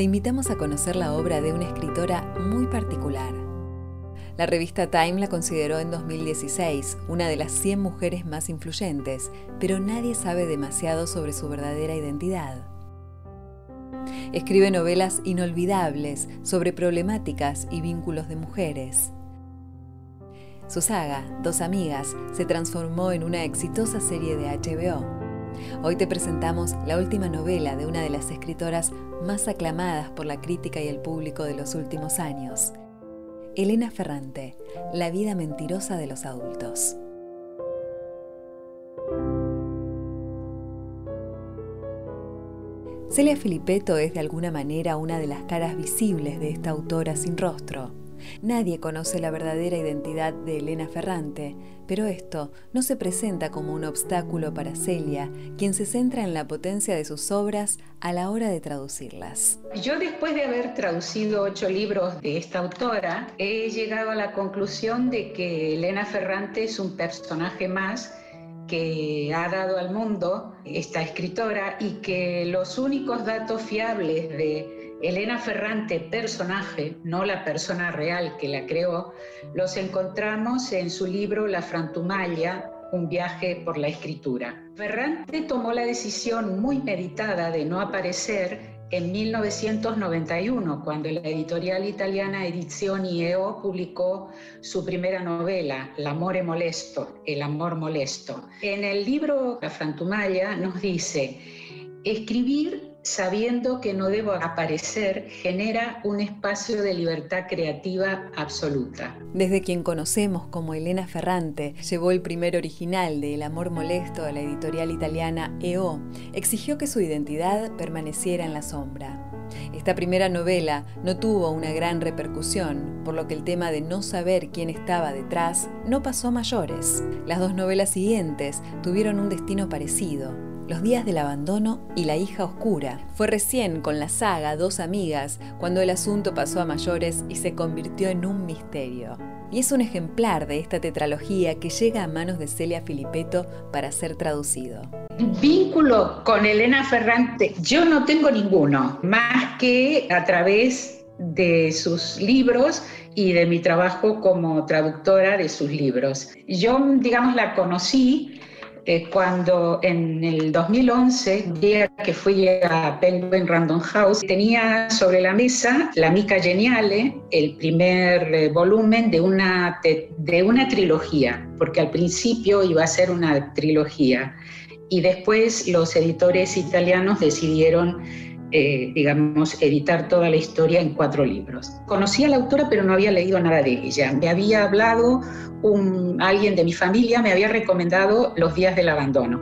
Te invitamos a conocer la obra de una escritora muy particular. La revista Time la consideró en 2016 una de las 100 mujeres más influyentes, pero nadie sabe demasiado sobre su verdadera identidad. Escribe novelas inolvidables sobre problemáticas y vínculos de mujeres. Su saga, Dos Amigas, se transformó en una exitosa serie de HBO. Hoy te presentamos la última novela de una de las escritoras más aclamadas por la crítica y el público de los últimos años. Elena Ferrante, La vida mentirosa de los adultos. Celia Filipetto es de alguna manera una de las caras visibles de esta autora sin rostro. Nadie conoce la verdadera identidad de Elena Ferrante, pero esto no se presenta como un obstáculo para Celia, quien se centra en la potencia de sus obras a la hora de traducirlas. Yo después de haber traducido ocho libros de esta autora, he llegado a la conclusión de que Elena Ferrante es un personaje más que ha dado al mundo esta escritora y que los únicos datos fiables de Elena Ferrante, personaje, no la persona real que la creó, los encontramos en su libro La Frantumaglia, un viaje por la escritura. Ferrante tomó la decisión muy meditada de no aparecer en 1991, cuando la editorial italiana Edizioni EO publicó su primera novela, L'amore molesto, El amor molesto. En el libro La Frantumaglia nos dice, escribir sabiendo que no debo aparecer, genera un espacio de libertad creativa absoluta. Desde quien conocemos como Elena Ferrante, llevó el primer original de El amor molesto a la editorial italiana EO, exigió que su identidad permaneciera en la sombra. Esta primera novela no tuvo una gran repercusión, por lo que el tema de no saber quién estaba detrás no pasó mayores. Las dos novelas siguientes tuvieron un destino parecido, los días del abandono y La hija oscura. Fue recién con la saga Dos amigas cuando el asunto pasó a mayores y se convirtió en un misterio. Y es un ejemplar de esta tetralogía que llega a manos de Celia Filipetto para ser traducido. Vínculo con Elena Ferrante, yo no tengo ninguno, más que a través de sus libros y de mi trabajo como traductora de sus libros. Yo, digamos, la conocí eh, cuando en el 2011, día que fui a Penguin Random House, tenía sobre la mesa La Mica Geniale, el primer eh, volumen de una, de una trilogía, porque al principio iba a ser una trilogía. Y después los editores italianos decidieron eh, digamos, editar toda la historia en cuatro libros. Conocía a la autora, pero no había leído nada de ella. Me había hablado un, alguien de mi familia, me había recomendado Los días del abandono.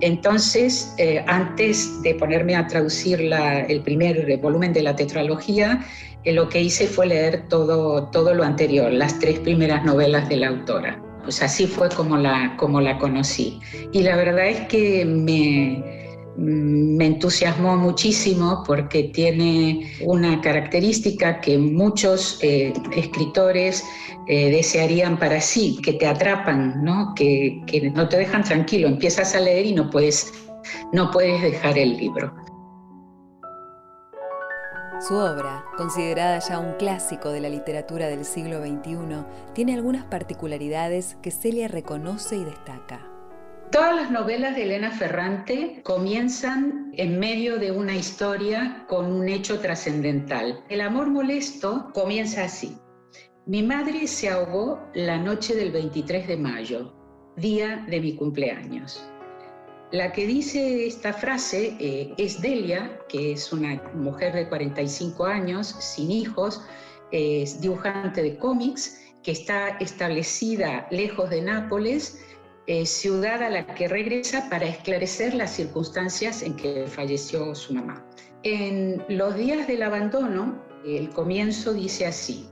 Entonces, eh, antes de ponerme a traducir el primer volumen de la tetralogía, eh, lo que hice fue leer todo, todo lo anterior, las tres primeras novelas de la autora. Pues así fue como la, como la conocí. Y la verdad es que me, me entusiasmó muchísimo porque tiene una característica que muchos eh, escritores eh, desearían para sí, que te atrapan, ¿no? Que, que, no te dejan tranquilo, empiezas a leer y no puedes, no puedes dejar el libro. Su obra, considerada ya un clásico de la literatura del siglo XXI, tiene algunas particularidades que Celia reconoce y destaca. Todas las novelas de Elena Ferrante comienzan en medio de una historia con un hecho trascendental. El amor molesto comienza así. Mi madre se ahogó la noche del 23 de mayo, día de mi cumpleaños. La que dice esta frase eh, es Delia, que es una mujer de 45 años, sin hijos, es dibujante de cómics, que está establecida lejos de Nápoles eh, ciudad a la que regresa para esclarecer las circunstancias en que falleció su mamá. En los días del abandono, el comienzo dice así,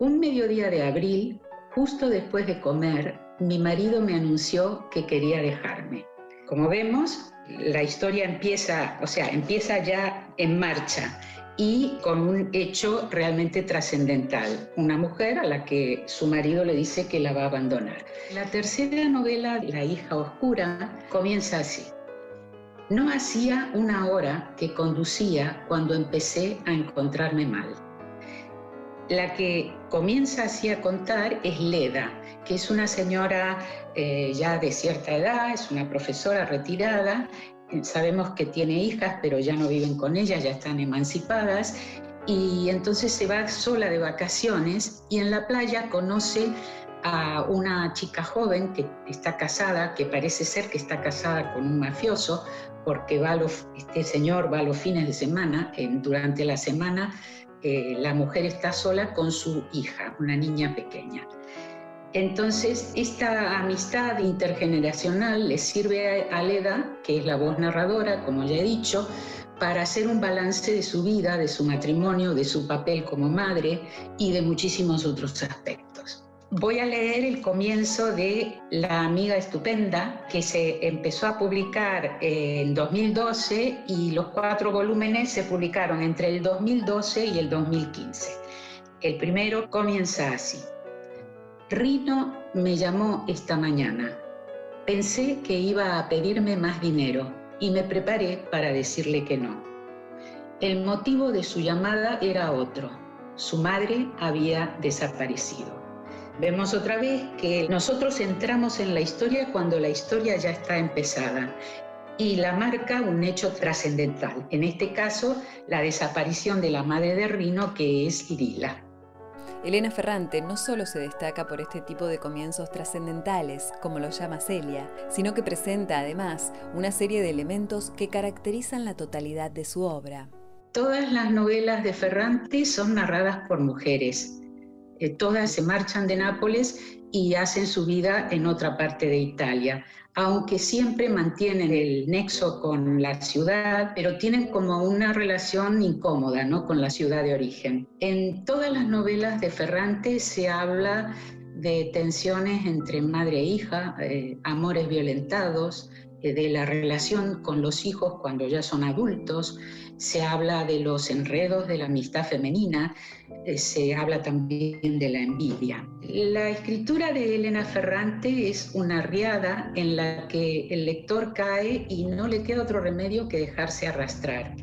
un mediodía de abril, justo después de comer, mi marido me anunció que quería dejarme. Como vemos, la historia empieza, o sea, empieza ya en marcha y con un hecho realmente trascendental, una mujer a la que su marido le dice que la va a abandonar. La tercera novela, La hija oscura, comienza así. No hacía una hora que conducía cuando empecé a encontrarme mal. La que comienza así a contar es Leda, que es una señora eh, ya de cierta edad, es una profesora retirada sabemos que tiene hijas, pero ya no viven con ella, ya están emancipadas, y entonces se va sola de vacaciones y en la playa conoce a una chica joven que está casada, que parece ser que está casada con un mafioso, porque va este señor va a los fines de semana, durante la semana eh, la mujer está sola con su hija, una niña pequeña. Entonces, esta amistad intergeneracional le sirve a Leda, que es la voz narradora, como ya he dicho, para hacer un balance de su vida, de su matrimonio, de su papel como madre y de muchísimos otros aspectos. Voy a leer el comienzo de La amiga estupenda, que se empezó a publicar en 2012 y los cuatro volúmenes se publicaron entre el 2012 y el 2015. El primero comienza así. Rino me llamó esta mañana. Pensé que iba a pedirme más dinero y me preparé para decirle que no. El motivo de su llamada era otro. Su madre había desaparecido. Vemos otra vez que nosotros entramos en la historia cuando la historia ya está empezada y la marca un hecho trascendental. En este caso, la desaparición de la madre de Rino, que es Irila. Elena Ferrante no solo se destaca por este tipo de comienzos trascendentales, como lo llama Celia, sino que presenta además una serie de elementos que caracterizan la totalidad de su obra. Todas las novelas de Ferrante son narradas por mujeres. Eh, todas se marchan de Nápoles y hacen su vida en otra parte de Italia, aunque siempre mantienen el nexo con la ciudad, pero tienen como una relación incómoda ¿no? con la ciudad de origen. En todas las novelas de Ferrante se habla de tensiones entre madre e hija, eh, amores violentados, eh, de la relación con los hijos cuando ya son adultos, se habla de los enredos de la amistad femenina, eh, se habla también de la envidia. La escritura de Elena Ferrante es una riada en la que el lector cae y no le queda otro remedio que dejarse arrastrar.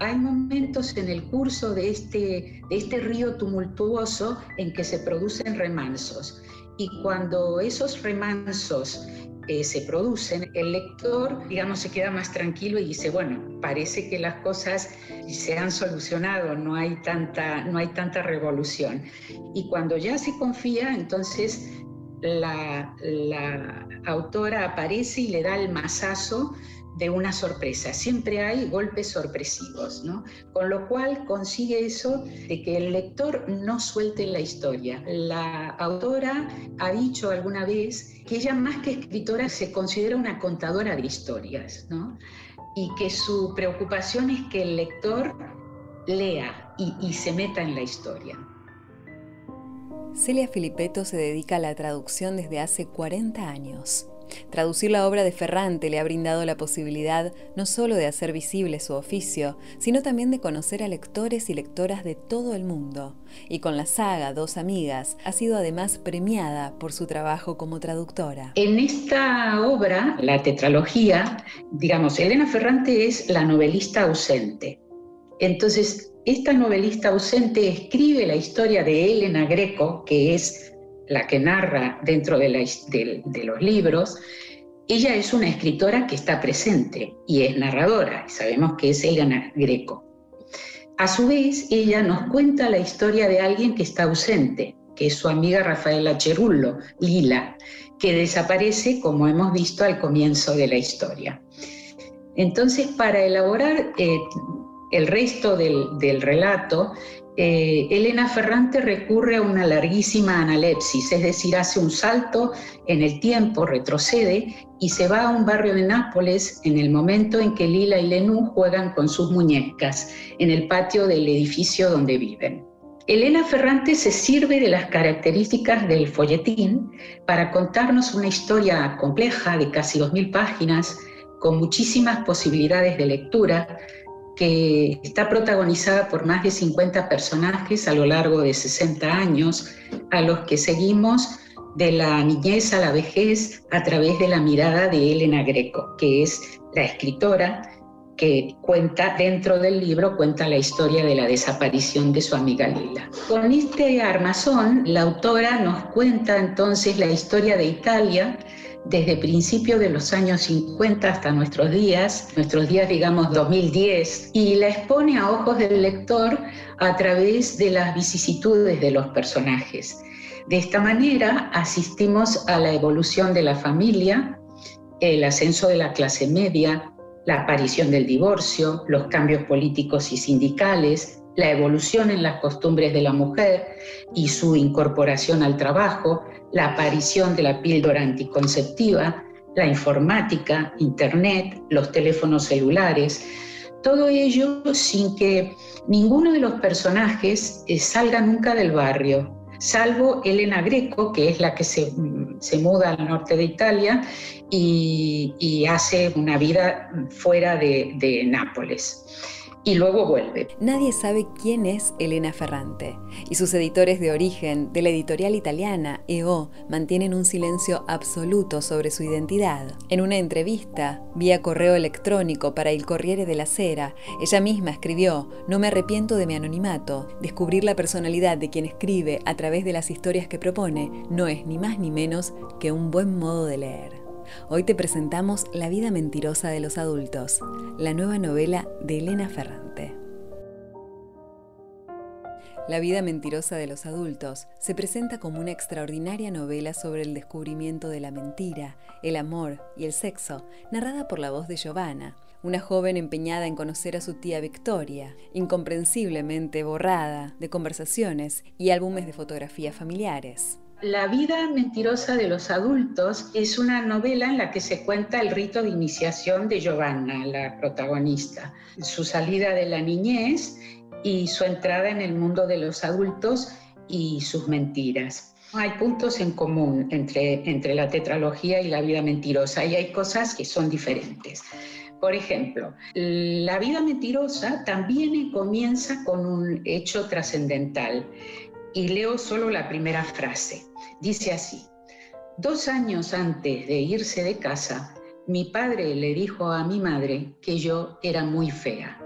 Hay momentos en el curso de este, de este río tumultuoso en que se producen remansos y cuando esos remansos eh, se producen, el lector, digamos, se queda más tranquilo y dice, bueno, parece que las cosas se han solucionado, no hay tanta, no hay tanta revolución. Y cuando ya se confía, entonces la, la autora aparece y le da el mazazo de una sorpresa. Siempre hay golpes sorpresivos, ¿no? Con lo cual consigue eso de que el lector no suelte la historia. La autora ha dicho alguna vez que ella más que escritora se considera una contadora de historias, ¿no? Y que su preocupación es que el lector lea y, se meta en la historia. Celia Filipetto se dedica a la traducción desde hace 40 años. Traducir la obra de Ferrante le ha brindado la posibilidad no solo de hacer visible su oficio, sino también de conocer a lectores y lectoras de todo el mundo. Y con la saga Dos Amigas ha sido además premiada por su trabajo como traductora. En esta obra, la tetralogía, digamos, Elena Ferrante es la novelista ausente. Entonces, esta novelista ausente escribe la historia de Elena Greco, que es la que narra dentro de, los libros, ella es una escritora que está presente y es narradora, y sabemos que es Elena Greco. A su vez, ella nos cuenta la historia de alguien que está ausente, que es su amiga Rafaela Cherullo, Lila, que desaparece, como hemos visto al comienzo de la historia. Entonces, para elaborar eh, el resto del relato, eh, Elena Ferrante recurre a una larguísima analepsis, es decir, hace un salto en el tiempo, retrocede y se va a un barrio de Nápoles en el momento en que Lila y Lenú juegan con sus muñecas en el patio del edificio donde viven. Elena Ferrante se sirve de las características del folletín para contarnos una historia compleja de casi 2.000 páginas, con muchísimas posibilidades de lectura, que está protagonizada por más de 50 personajes a lo largo de 60 años, a los que seguimos de la niñez a la vejez a través de la mirada de Elena Greco, que es la escritora que cuenta dentro del libro, cuenta la historia de la desaparición de su amiga Lila. Con este armazón, la autora nos cuenta entonces la historia de Italia, desde principios de los años 50 hasta nuestros días, nuestros días digamos 2010, y la expone a ojos del lector a través de las vicisitudes de los personajes. De esta manera asistimos a la evolución de la familia, el ascenso de la clase media, la aparición del divorcio, los cambios políticos y sindicales, la evolución en las costumbres de la mujer y su incorporación al trabajo, la aparición de la píldora anticonceptiva, la informática, Internet, los teléfonos celulares, todo ello sin que ninguno de los personajes eh, salga nunca del barrio, salvo Elena Greco, que es la que se, muda al norte de Italia y, hace una vida fuera de Nápoles y luego vuelve. Nadie sabe quién es Elena Ferrante y sus editores de origen de la editorial italiana EO mantienen un silencio absoluto sobre su identidad. En una entrevista, vía correo electrónico para el Corriere de la Sera, ella misma escribió, no me arrepiento de mi anonimato, descubrir la personalidad de quien escribe a través de las historias que propone no es ni más ni menos que un buen modo de leer. Hoy te presentamos La vida mentirosa de los adultos, la nueva novela de Elena Ferrante. La vida mentirosa de los adultos se presenta como una extraordinaria novela sobre el descubrimiento de la mentira, el amor y el sexo, narrada por la voz de Giovanna, una joven empeñada en conocer a su tía Victoria, incomprensiblemente borrada de conversaciones y álbumes de fotografías familiares. La vida mentirosa de los adultos es una novela en la que se cuenta el rito de iniciación de Giovanna, la protagonista, su salida de la niñez y su entrada en el mundo de los adultos y sus mentiras. Hay puntos en común entre, entre la tetralogía y la vida mentirosa y hay cosas que son diferentes. Por ejemplo, la vida mentirosa también comienza con un hecho trascendental y leo solo la primera frase. Dice así, dos años antes de irse de casa, mi padre le dijo a mi madre que yo era muy fea.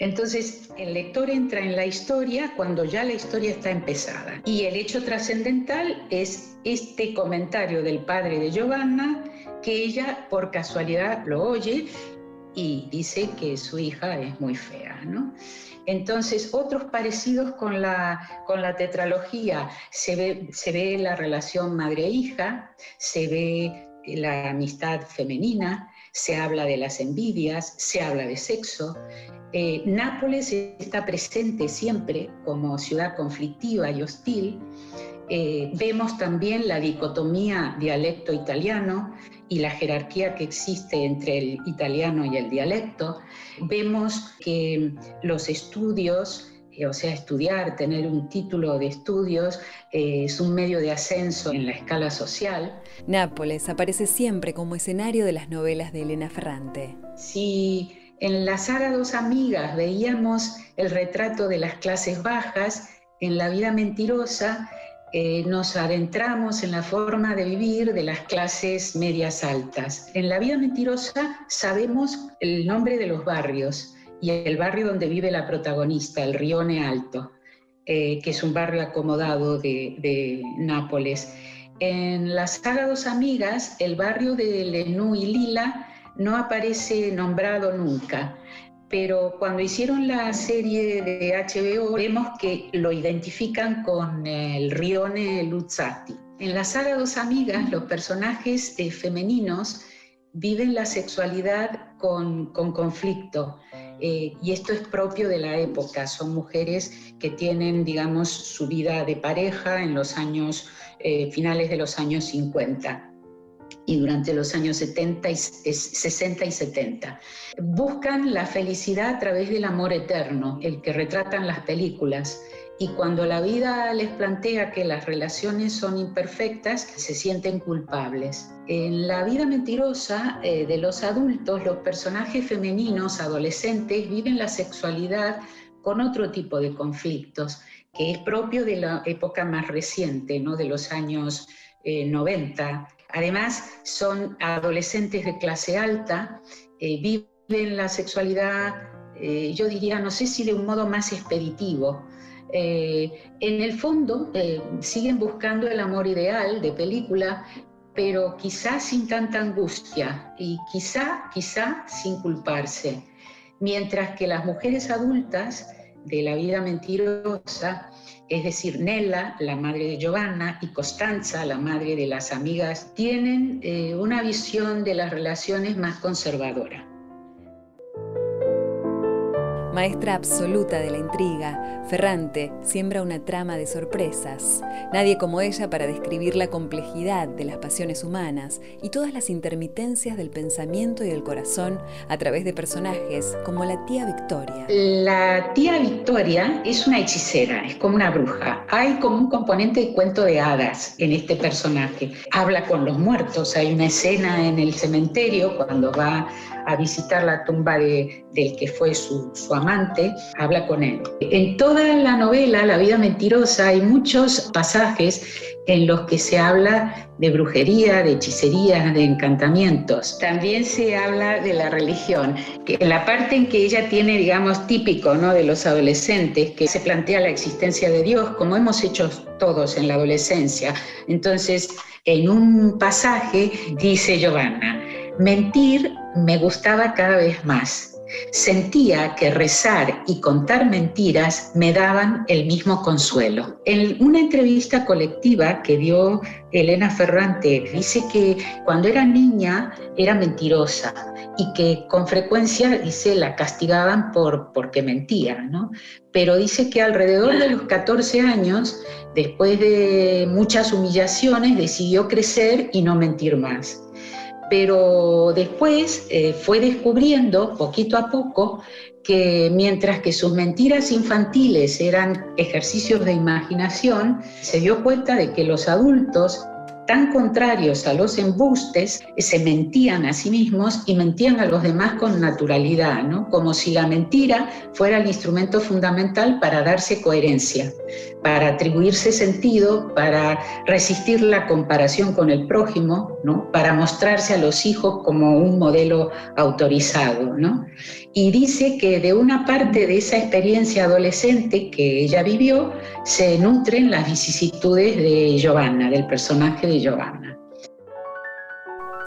Entonces, el lector entra en la historia cuando ya la historia está empezada. Y el hecho trascendental es este comentario del padre de Giovanna, que ella por casualidad lo oye y dice que su hija es muy fea, Entonces, otros parecidos con la, con la tetralogía, se ve, se ve la relación madre-hija, se ve la amistad femenina, se habla de las envidias, se habla de sexo. Eh, Nápoles está presente siempre como ciudad conflictiva y hostil. Eh, vemos también la dicotomía dialecto italiano y la jerarquía que existe entre el italiano y el dialecto, vemos que los estudios, eh, o sea, estudiar, tener un título de estudios, eh, es un medio de ascenso en la escala social. Nápoles aparece siempre como escenario de las novelas de Elena Ferrante. Si en la saga Dos Amigas veíamos el retrato de las clases bajas, en La vida mentirosa eh, nos adentramos en la forma de vivir de las clases medias altas. En la vida mentirosa sabemos el nombre de los barrios y el barrio donde vive la protagonista, el Rione Alto, eh, que es un barrio acomodado de, de Nápoles. En la saga Dos Amigas, el barrio de Lenú y Lila no aparece nombrado nunca pero cuando hicieron la serie de HBO vemos que lo identifican con el Rione Luzzati. En la saga Dos Amigas, los personajes eh, femeninos viven la sexualidad con, conflicto eh, y esto es propio de la época, son mujeres que tienen, digamos, su vida de pareja en los años, eh, finales de los años 50 y durante los años 70 y, 60 y 70. Buscan la felicidad a través del amor eterno, el que retratan las películas. Y cuando la vida les plantea que las relaciones son imperfectas, se sienten culpables. En la vida mentirosa eh, de los adultos, los personajes femeninos, adolescentes, viven la sexualidad con otro tipo de conflictos, que es propio de la época más reciente, ¿no? de los años 90. Eh, Además, son adolescentes de clase alta, eh, viven la sexualidad, yo diría, no sé si de un modo más expeditivo, eh, en el fondo eh, siguen buscando el amor ideal de película, pero quizá sin tanta angustia y quizá, quizá sin culparse. Mientras que las mujeres adultas de la vida mentirosa, es decir, Nella, la madre de Giovanna, y Costanza, la madre de las amigas, tienen eh, una visión de las relaciones más conservadora. Maestra absoluta de la intriga, Ferrante siembra una trama de sorpresas. Nadie como ella para describir la complejidad de las pasiones humanas y todas las intermitencias del pensamiento y del corazón a través de personajes como la tía Victoria. La tía Victoria es una hechicera, es como una bruja. Hay como un componente de cuento de hadas en este personaje. Habla con los muertos. Hay una escena en el cementerio cuando va a visitar la tumba de, del que fue su, su amante, habla con él. En toda la novela, La vida mentirosa, hay muchos pasajes en los que se habla de brujería, de hechicería, de encantamientos. También se habla de la religión, que en la parte en que ella tiene, digamos, típico ¿no? de los adolescentes, que se plantea la existencia de Dios, como hemos hecho todos en la adolescencia. Entonces, en un pasaje dice Giovanna, mentir me gustaba cada vez más. Sentía que rezar y contar mentiras me daban el mismo consuelo. En una entrevista colectiva que dio Elena Ferrante, dice que cuando era niña era mentirosa y que con frecuencia, dice, la castigaban por, porque mentía, ¿no? Pero dice que alrededor de los 14 años, después de muchas humillaciones, decidió crecer y no mentir más pero después eh, fue descubriendo poquito a poco que mientras que sus mentiras infantiles eran ejercicios de imaginación, se dio cuenta de que los adultos tan contrarios a los embustes, se mentían a sí mismos y mentían a los demás con naturalidad, ¿no? como si la mentira fuera el instrumento fundamental para darse coherencia, para atribuirse sentido, para resistir la comparación con el prójimo, ¿no? para mostrarse a los hijos como un modelo autorizado. ¿no? Y dice que de una parte de esa experiencia adolescente que ella vivió se nutren las vicisitudes de Giovanna, del personaje de Giovanna.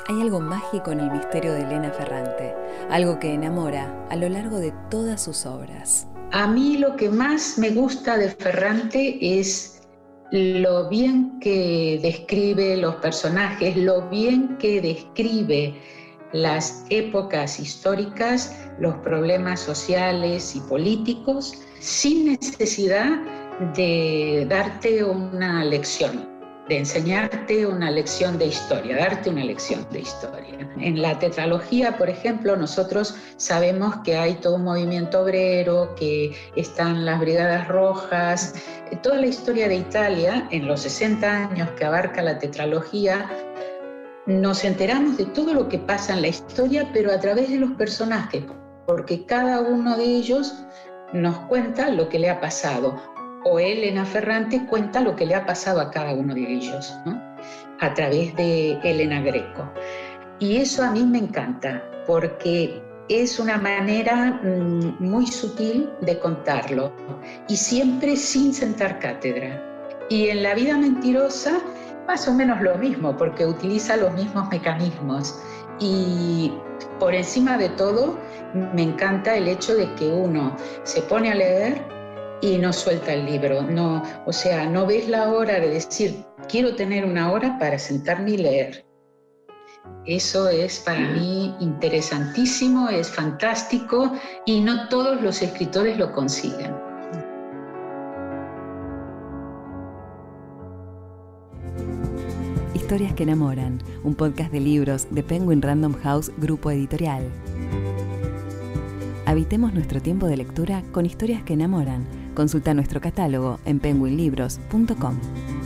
Hay algo mágico en el misterio de Elena Ferrante, algo que enamora a lo largo de todas sus obras. A mí lo que más me gusta de Ferrante es lo bien que describe los personajes, lo bien que describe las épocas históricas, los problemas sociales y políticos, sin necesidad de darte una lección de enseñarte una lección de historia, darte una lección de historia. En la tetralogía, por ejemplo, nosotros sabemos que hay todo un movimiento obrero, que están las brigadas rojas, toda la historia de Italia en los 60 años que abarca la tetralogía, nos enteramos de todo lo que pasa en la historia, pero a través de los personajes, porque cada uno de ellos nos cuenta lo que le ha pasado, o Elena Ferrante cuenta lo que le ha pasado a cada uno de ellos, a través de Elena Greco. Y eso a mí me encanta, porque es una manera mm, muy sutil de contarlo y siempre sin sentar cátedra. Y en la vida mentirosa, más o menos lo mismo, porque utiliza los mismos mecanismos. Y por encima de todo, me encanta el hecho de que uno se pone a leer y no suelta el libro. No, o sea, no ves la hora de decir, quiero tener una hora para sentarme y leer. Eso es para mí interesantísimo, es fantástico y no todos los escritores lo consiguen. Historias que enamoran, un podcast de libros de Penguin Random House Grupo Editorial. Habitemos nuestro tiempo de lectura con historias que enamoran. Consulta nuestro catálogo en penguinlibros.com.